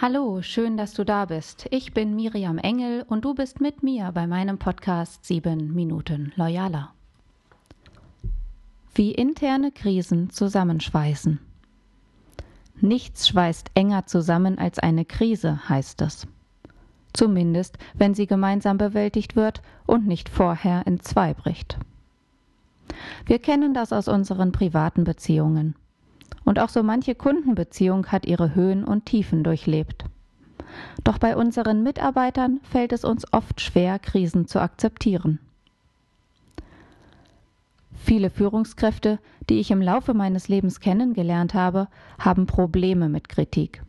Hallo, schön, dass du da bist. Ich bin Miriam Engel und du bist mit mir bei meinem Podcast 7 Minuten Loyaler. Wie interne Krisen zusammenschweißen. Nichts schweißt enger zusammen als eine Krise, heißt es. Zumindest, wenn sie gemeinsam bewältigt wird und nicht vorher in zwei bricht. Wir kennen das aus unseren privaten Beziehungen. Und auch so manche Kundenbeziehung hat ihre Höhen und Tiefen durchlebt. Doch bei unseren Mitarbeitern fällt es uns oft schwer, Krisen zu akzeptieren. Viele Führungskräfte, die ich im Laufe meines Lebens kennengelernt habe, haben Probleme mit Kritik.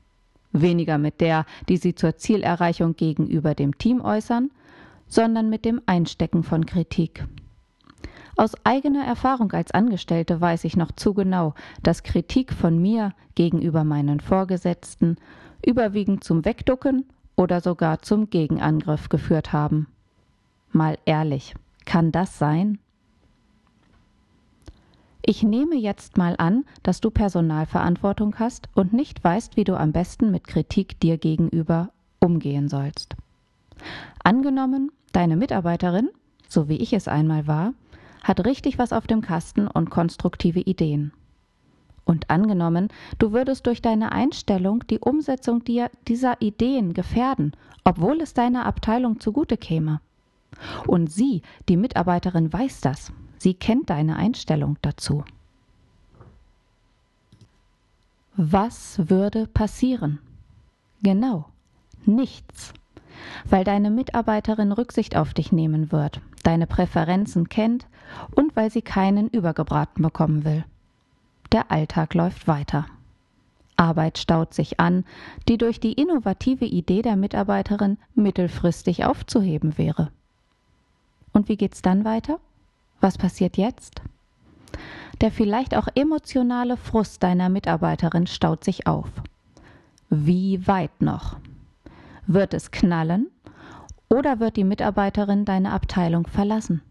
Weniger mit der, die sie zur Zielerreichung gegenüber dem Team äußern, sondern mit dem Einstecken von Kritik. Aus eigener Erfahrung als Angestellte weiß ich noch zu genau, dass Kritik von mir gegenüber meinen Vorgesetzten überwiegend zum Wegducken oder sogar zum Gegenangriff geführt haben. Mal ehrlich, kann das sein? Ich nehme jetzt mal an, dass du Personalverantwortung hast und nicht weißt, wie du am besten mit Kritik dir gegenüber umgehen sollst. Angenommen, deine Mitarbeiterin, so wie ich es einmal war, hat richtig was auf dem Kasten und konstruktive Ideen. Und angenommen, du würdest durch deine Einstellung die Umsetzung dieser Ideen gefährden, obwohl es deiner Abteilung zugute käme. Und sie, die Mitarbeiterin, weiß das. Sie kennt deine Einstellung dazu. Was würde passieren? Genau, nichts weil deine Mitarbeiterin Rücksicht auf dich nehmen wird, deine Präferenzen kennt und weil sie keinen übergebraten bekommen will. Der Alltag läuft weiter. Arbeit staut sich an, die durch die innovative Idee der Mitarbeiterin mittelfristig aufzuheben wäre. Und wie geht's dann weiter? Was passiert jetzt? Der vielleicht auch emotionale Frust deiner Mitarbeiterin staut sich auf. Wie weit noch? Wird es knallen oder wird die Mitarbeiterin deine Abteilung verlassen?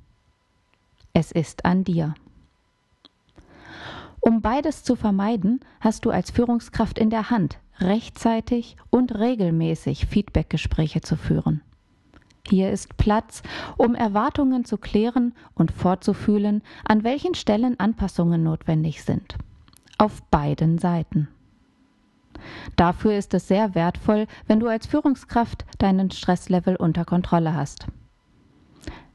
Es ist an dir. Um beides zu vermeiden, hast du als Führungskraft in der Hand, rechtzeitig und regelmäßig Feedbackgespräche zu führen. Hier ist Platz, um Erwartungen zu klären und vorzufühlen, an welchen Stellen Anpassungen notwendig sind. Auf beiden Seiten. Dafür ist es sehr wertvoll, wenn du als Führungskraft deinen Stresslevel unter Kontrolle hast.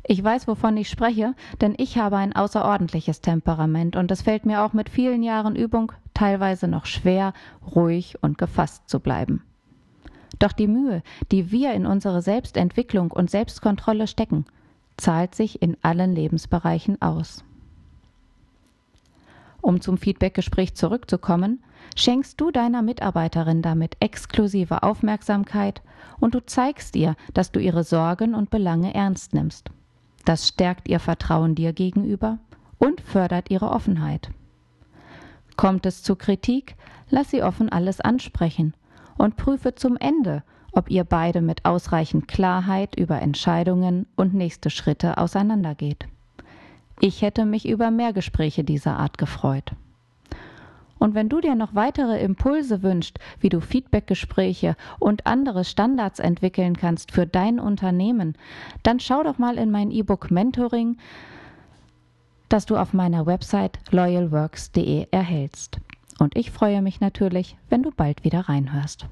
Ich weiß, wovon ich spreche, denn ich habe ein außerordentliches Temperament und es fällt mir auch mit vielen Jahren Übung teilweise noch schwer, ruhig und gefasst zu bleiben. Doch die Mühe, die wir in unsere Selbstentwicklung und Selbstkontrolle stecken, zahlt sich in allen Lebensbereichen aus. Um zum Feedbackgespräch zurückzukommen, schenkst du deiner Mitarbeiterin damit exklusive Aufmerksamkeit und du zeigst ihr, dass du ihre Sorgen und Belange ernst nimmst. Das stärkt ihr Vertrauen dir gegenüber und fördert ihre Offenheit. Kommt es zu Kritik, lass sie offen alles ansprechen und prüfe zum Ende, ob ihr beide mit ausreichend Klarheit über Entscheidungen und nächste Schritte auseinandergeht. Ich hätte mich über mehr Gespräche dieser Art gefreut. Und wenn du dir noch weitere Impulse wünschst, wie du Feedbackgespräche und andere Standards entwickeln kannst für dein Unternehmen, dann schau doch mal in mein E-Book Mentoring, das du auf meiner Website loyalworks.de erhältst. Und ich freue mich natürlich, wenn du bald wieder reinhörst.